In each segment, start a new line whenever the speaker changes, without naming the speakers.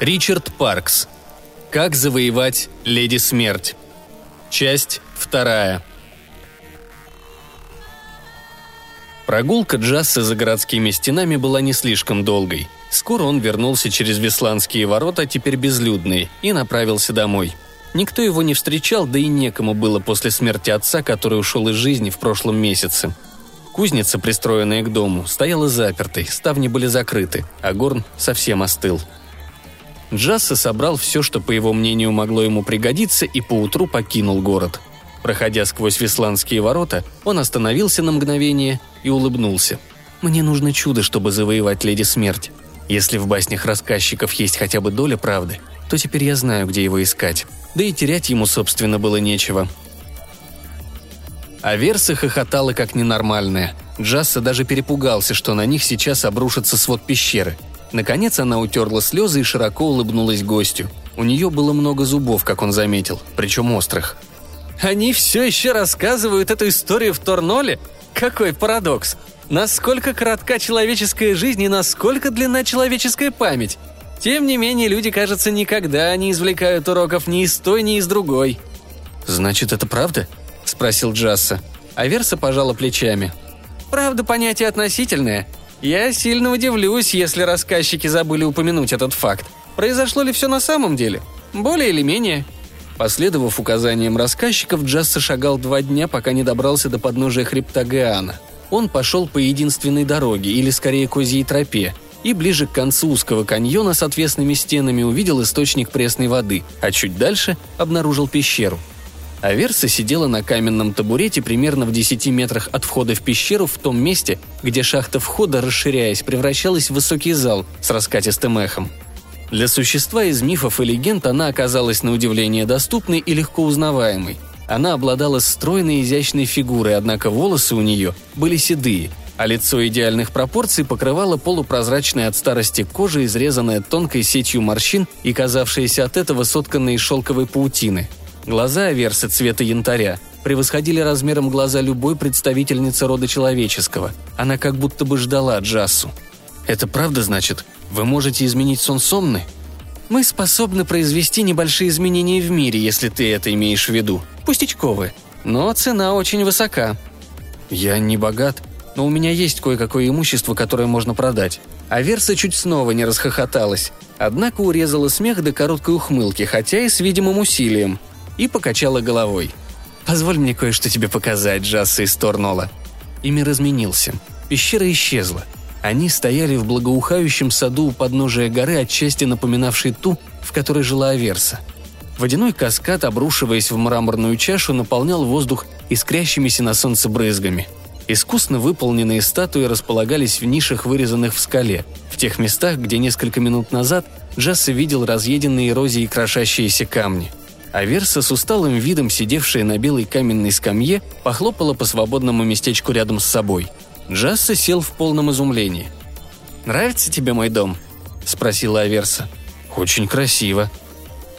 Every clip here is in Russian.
Ричард Паркс. Как завоевать Леди Смерть. Часть вторая. Прогулка Джасса за городскими стенами была не слишком долгой. Скоро он вернулся через Весландские ворота, теперь безлюдные, и направился домой. Никто его не встречал, да и некому было после смерти отца, который ушел из жизни в прошлом месяце. Кузница, пристроенная к дому, стояла запертой, ставни были закрыты, а горн совсем остыл. Джасса собрал все, что, по его мнению, могло ему пригодиться, и поутру покинул город. Проходя сквозь Весландские ворота, он остановился на мгновение и улыбнулся. «Мне нужно чудо, чтобы завоевать Леди Смерть. Если в баснях рассказчиков есть хотя бы доля правды, то теперь я знаю, где его искать. Да и терять ему, собственно, было нечего. А Верса хохотала как ненормальная. Джасса даже перепугался, что на них сейчас обрушится свод пещеры. Наконец она утерла слезы и широко улыбнулась гостю. У нее было много зубов, как он заметил, причем острых.
«Они все еще рассказывают эту историю в Торноле? Какой парадокс! Насколько коротка человеческая жизнь и насколько длинна человеческая память! Тем не менее, люди, кажется, никогда не извлекают уроков ни из той, ни из другой».
«Значит, это правда?» – спросил Джасса. Аверса пожала плечами.
«Правда, понятие относительное. Я сильно удивлюсь, если рассказчики забыли упомянуть этот факт. Произошло ли все на самом деле? Более или менее?»
Последовав указаниям рассказчиков, Джасса шагал два дня, пока не добрался до подножия хребта Гаана. Он пошел по единственной дороге, или скорее козьей тропе, и ближе к концу узкого каньона с отвесными стенами увидел источник пресной воды, а чуть дальше обнаружил пещеру. Аверса сидела на каменном табурете примерно в 10 метрах от входа в пещеру в том месте, где шахта входа, расширяясь, превращалась в высокий зал с раскатистым эхом. Для существа из мифов и легенд она оказалась на удивление доступной и легко узнаваемой. Она обладала стройной изящной фигурой, однако волосы у нее были седые, а лицо идеальных пропорций покрывало полупрозрачная от старости кожа, изрезанная тонкой сетью морщин и казавшаяся от этого сотканной из шелковой паутины. Глаза Аверсы цвета янтаря превосходили размером глаза любой представительницы рода человеческого. Она как будто бы ждала Джассу. «Это правда, значит? Вы можете изменить сон Сомны?» «Мы способны произвести небольшие изменения в мире, если ты это имеешь в виду. Пустячковые. Но цена очень высока». «Я не богат», но у меня есть кое-какое имущество, которое можно продать». А Верса чуть снова не расхохоталась, однако урезала смех до короткой ухмылки, хотя и с видимым усилием, и покачала головой. «Позволь мне кое-что тебе показать, Джасса из Торнола». И мир изменился. Пещера исчезла. Они стояли в благоухающем саду у подножия горы, отчасти напоминавшей ту, в которой жила Аверса. Водяной каскад, обрушиваясь в мраморную чашу, наполнял воздух искрящимися на солнце брызгами – Искусно выполненные статуи располагались в нишах, вырезанных в скале, в тех местах, где несколько минут назад Джасса видел разъеденные эрозией крошащиеся камни. А Верса с усталым видом, сидевшая на белой каменной скамье, похлопала по свободному местечку рядом с собой. Джасса сел в полном изумлении. «Нравится тебе мой дом?» – спросила Аверса. «Очень красиво».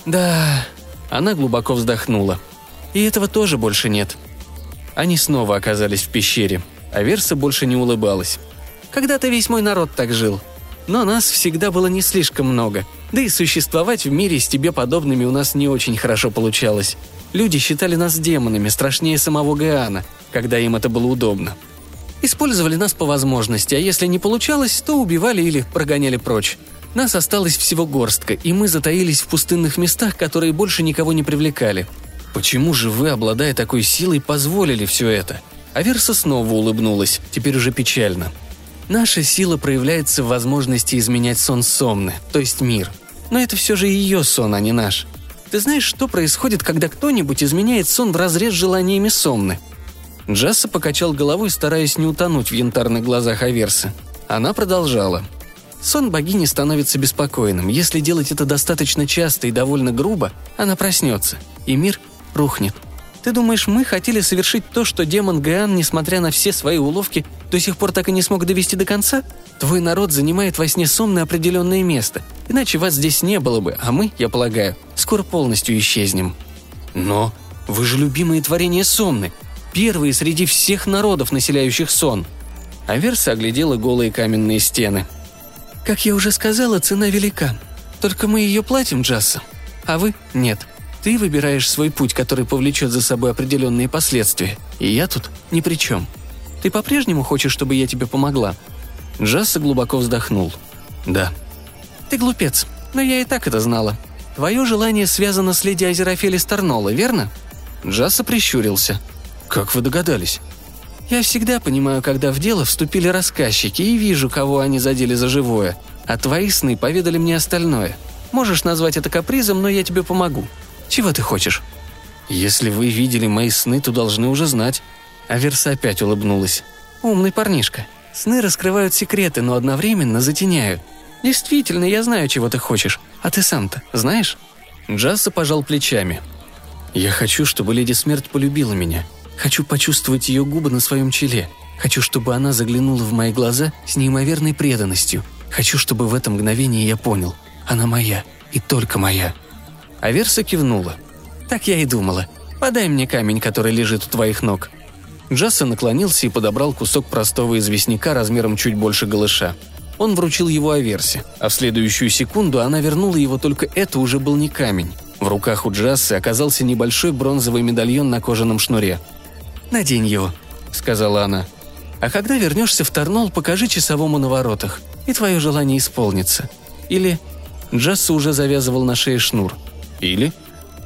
«Да...» – она глубоко вздохнула. «И этого тоже больше нет», – они снова оказались в пещере, а Верса больше не улыбалась. «Когда-то весь мой народ так жил. Но нас всегда было не слишком много, да и существовать в мире с тебе подобными у нас не очень хорошо получалось. Люди считали нас демонами, страшнее самого Гаана, когда им это было удобно. Использовали нас по возможности, а если не получалось, то убивали или прогоняли прочь. Нас осталось всего горстка, и мы затаились в пустынных местах, которые больше никого не привлекали. Почему же вы, обладая такой силой, позволили все это? Аверса снова улыбнулась, теперь уже печально. Наша сила проявляется в возможности изменять сон Сомны, то есть мир. Но это все же ее сон, а не наш. Ты знаешь, что происходит, когда кто-нибудь изменяет сон в разрез желаниями Сомны? Джасса покачал головой, стараясь не утонуть в янтарных глазах Аверса. Она продолжала. Сон богини становится беспокойным. Если делать это достаточно часто и довольно грубо, она проснется, и мир рухнет. Ты думаешь, мы хотели совершить то, что демон Гаан, несмотря на все свои уловки, до сих пор так и не смог довести до конца? Твой народ занимает во сне на определенное место, иначе вас здесь не было бы, а мы, я полагаю, скоро полностью исчезнем. Но вы же любимые творения Сомны, первые среди всех народов, населяющих сон. Аверса оглядела голые каменные стены. Как я уже сказала, цена велика. Только мы ее платим, Джасса. А вы – нет. Ты выбираешь свой путь, который повлечет за собой определенные последствия. И я тут ни при чем. Ты по-прежнему хочешь, чтобы я тебе помогла?» Джасса глубоко вздохнул. «Да». «Ты глупец, но я и так это знала. Твое желание связано с леди Азерофели Старнола, верно?» Джасса прищурился. «Как вы догадались?» «Я всегда понимаю, когда в дело вступили рассказчики, и вижу, кого они задели за живое. А твои сны поведали мне остальное. Можешь назвать это капризом, но я тебе помогу. Чего ты хочешь?» «Если вы видели мои сны, то должны уже знать». Аверса опять улыбнулась. «Умный парнишка. Сны раскрывают секреты, но одновременно затеняют. Действительно, я знаю, чего ты хочешь. А ты сам-то знаешь?» Джасса пожал плечами. «Я хочу, чтобы Леди Смерть полюбила меня. Хочу почувствовать ее губы на своем челе. Хочу, чтобы она заглянула в мои глаза с неимоверной преданностью. Хочу, чтобы в это мгновение я понял. Она моя. И только моя». Аверса кивнула. «Так я и думала. Подай мне камень, который лежит у твоих ног». Джасса наклонился и подобрал кусок простого известняка размером чуть больше голыша. Он вручил его Аверсе, а в следующую секунду она вернула его, только это уже был не камень. В руках у Джассы оказался небольшой бронзовый медальон на кожаном шнуре. «Надень его», — сказала она. «А когда вернешься в Торнол, покажи часовому на воротах, и твое желание исполнится. Или...» Джасса уже завязывал на шее шнур. «Или...»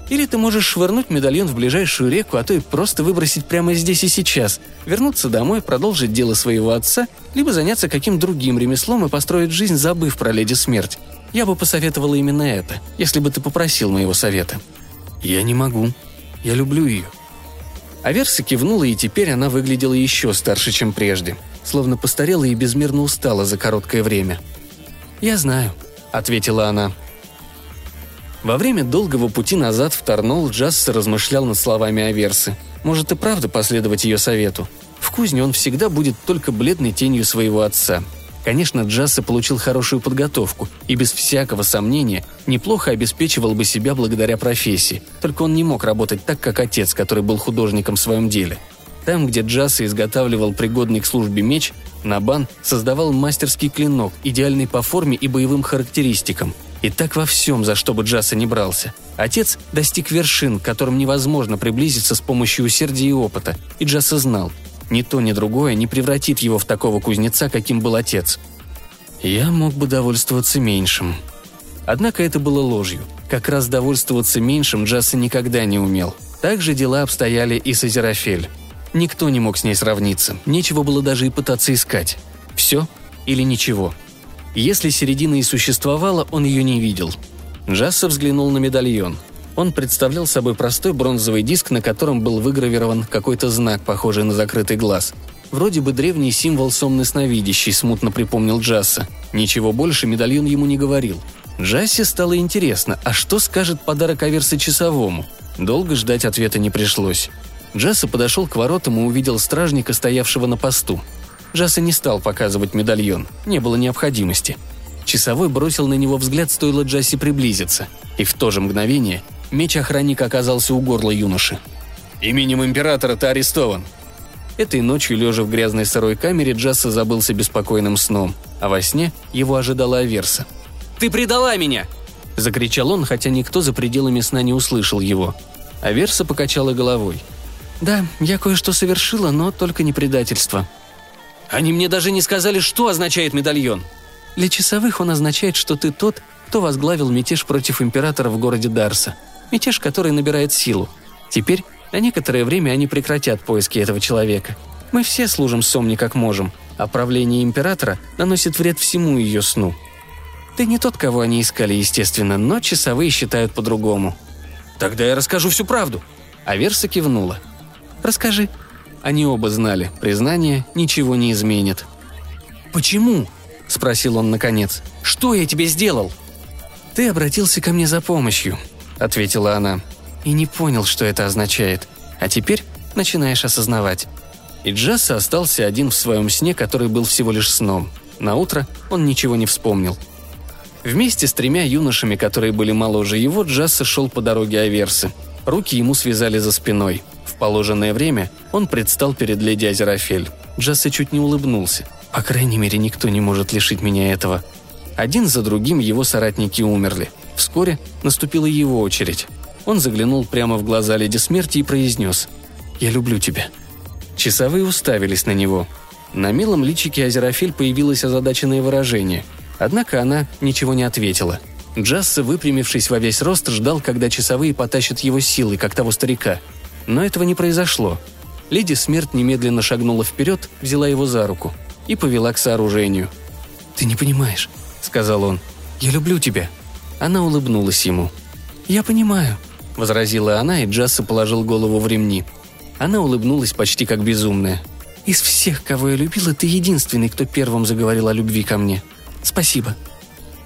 Или ты можешь швырнуть медальон в ближайшую реку, а то и просто выбросить прямо здесь и сейчас, вернуться домой, продолжить дело своего отца, либо заняться каким другим ремеслом и построить жизнь, забыв про леди смерть. Я бы посоветовала именно это, если бы ты попросил моего совета». «Я не могу. Я люблю ее». Аверса кивнула, и теперь она выглядела еще старше, чем прежде, словно постарела и безмерно устала за короткое время. «Я знаю», — ответила она. Во время долгого пути назад в Тарнол Джасс размышлял над словами Аверсы. Может и правда последовать ее совету. В кузне он всегда будет только бледной тенью своего отца. Конечно, Джасса получил хорошую подготовку и без всякого сомнения неплохо обеспечивал бы себя благодаря профессии, только он не мог работать так, как отец, который был художником в своем деле. Там, где Джасса изготавливал пригодный к службе меч, Набан создавал мастерский клинок, идеальный по форме и боевым характеристикам – и так во всем, за что бы Джаса не брался. Отец достиг вершин, к которым невозможно приблизиться с помощью усердия и опыта, и Джаса знал, ни то, ни другое не превратит его в такого кузнеца, каким был отец. Я мог бы довольствоваться меньшим. Однако это было ложью. Как раз довольствоваться меньшим Джаса никогда не умел. Так же дела обстояли и с Азерофель. Никто не мог с ней сравниться, нечего было даже и пытаться искать. Все или ничего – если середина и существовала, он ее не видел. Джасса взглянул на медальон. Он представлял собой простой бронзовый диск, на котором был выгравирован какой-то знак, похожий на закрытый глаз. Вроде бы древний символ сонный сновидящий, смутно припомнил Джасса. Ничего больше медальон ему не говорил. Джассе стало интересно, а что скажет подарок Аверса часовому? Долго ждать ответа не пришлось. Джасса подошел к воротам и увидел стражника, стоявшего на посту. Джаса не стал показывать медальон, не было необходимости. Часовой бросил на него взгляд, стоило Джасси приблизиться, и в то же мгновение меч охранника оказался у горла юноши. «Именем императора ты арестован!» Этой ночью, лежа в грязной сырой камере, Джасса забылся беспокойным сном, а во сне его ожидала Аверса.
«Ты предала меня!» – закричал он, хотя никто за пределами сна не услышал его. Аверса покачала головой.
«Да, я кое-что совершила, но только не предательство»,
они мне даже не сказали, что означает медальон.
Для часовых он означает, что ты тот, кто возглавил мятеж против императора в городе Дарса. Мятеж, который набирает силу. Теперь на некоторое время они прекратят поиски этого человека. Мы все служим Сомни как можем, а правление императора наносит вред всему ее сну. Ты не тот, кого они искали, естественно, но часовые считают по-другому.
Тогда я расскажу всю правду.
Аверса кивнула. Расскажи, они оба знали, признание ничего не изменит.
«Почему?» – спросил он наконец. «Что я тебе сделал?»
«Ты обратился ко мне за помощью», – ответила она. «И не понял, что это означает. А теперь начинаешь осознавать». И Джасса остался один в своем сне, который был всего лишь сном. На утро он ничего не вспомнил. Вместе с тремя юношами, которые были моложе его, Джасса шел по дороге Аверсы. Руки ему связали за спиной – положенное время он предстал перед леди Азерофель. Джасса чуть не улыбнулся. «По крайней мере, никто не может лишить меня этого». Один за другим его соратники умерли. Вскоре наступила его очередь. Он заглянул прямо в глаза леди смерти и произнес «Я люблю тебя». Часовые уставились на него. На милом личике Азерофель появилось озадаченное выражение. Однако она ничего не ответила. Джасса, выпрямившись во весь рост, ждал, когда часовые потащат его силой, как того старика. Но этого не произошло. Леди Смерть немедленно шагнула вперед, взяла его за руку и повела к сооружению. «Ты не понимаешь», — сказал он. «Я люблю тебя». Она улыбнулась ему. «Я понимаю», — возразила она, и Джасса положил голову в ремни. Она улыбнулась почти как безумная. «Из всех, кого я любила, ты единственный, кто первым заговорил о любви ко мне. Спасибо».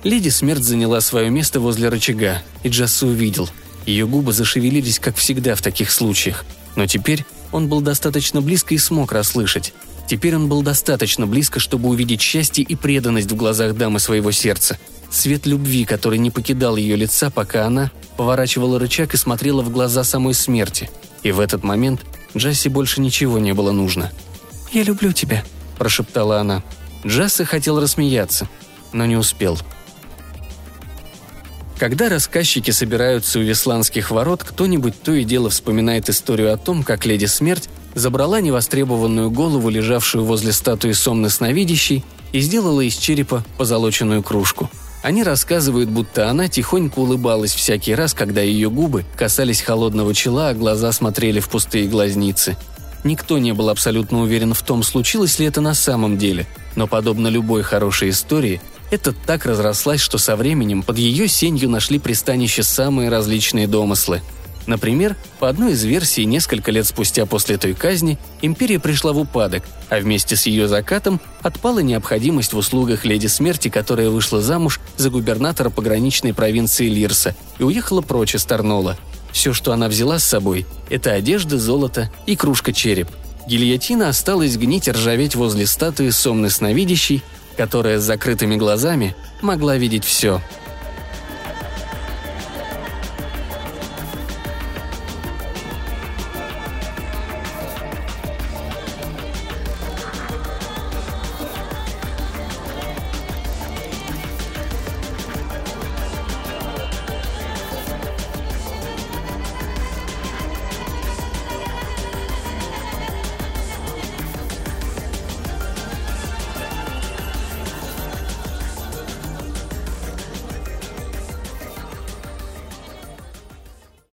Леди Смерть заняла свое место возле рычага, и Джасса увидел. Ее губы зашевелились, как всегда в таких случаях. Но теперь он был достаточно близко и смог расслышать. Теперь он был достаточно близко, чтобы увидеть счастье и преданность в глазах дамы своего сердца. Свет любви, который не покидал ее лица, пока она поворачивала рычаг и смотрела в глаза самой смерти. И в этот момент Джасси больше ничего не было нужно. «Я люблю тебя», – прошептала она. Джасси хотел рассмеяться, но не успел – когда рассказчики собираются у Весланских ворот, кто-нибудь то и дело вспоминает историю о том, как леди Смерть забрала невостребованную голову, лежавшую возле статуи Сомны Сновидящей, и сделала из черепа позолоченную кружку. Они рассказывают, будто она тихонько улыбалась всякий раз, когда ее губы касались холодного чела, а глаза смотрели в пустые глазницы. Никто не был абсолютно уверен в том, случилось ли это на самом деле, но подобно любой хорошей истории, эта так разрослась, что со временем под ее сенью нашли пристанище самые различные домыслы. Например, по одной из версий, несколько лет спустя после той казни, империя пришла в упадок, а вместе с ее закатом отпала необходимость в услугах леди смерти, которая вышла замуж за губернатора пограничной провинции Лирса и уехала прочь из Тарнола. Все, что она взяла с собой, это одежда, золото и кружка череп. Гильотина осталась гнить и ржаветь возле статуи сомны сновидящей, которая с закрытыми глазами могла видеть все –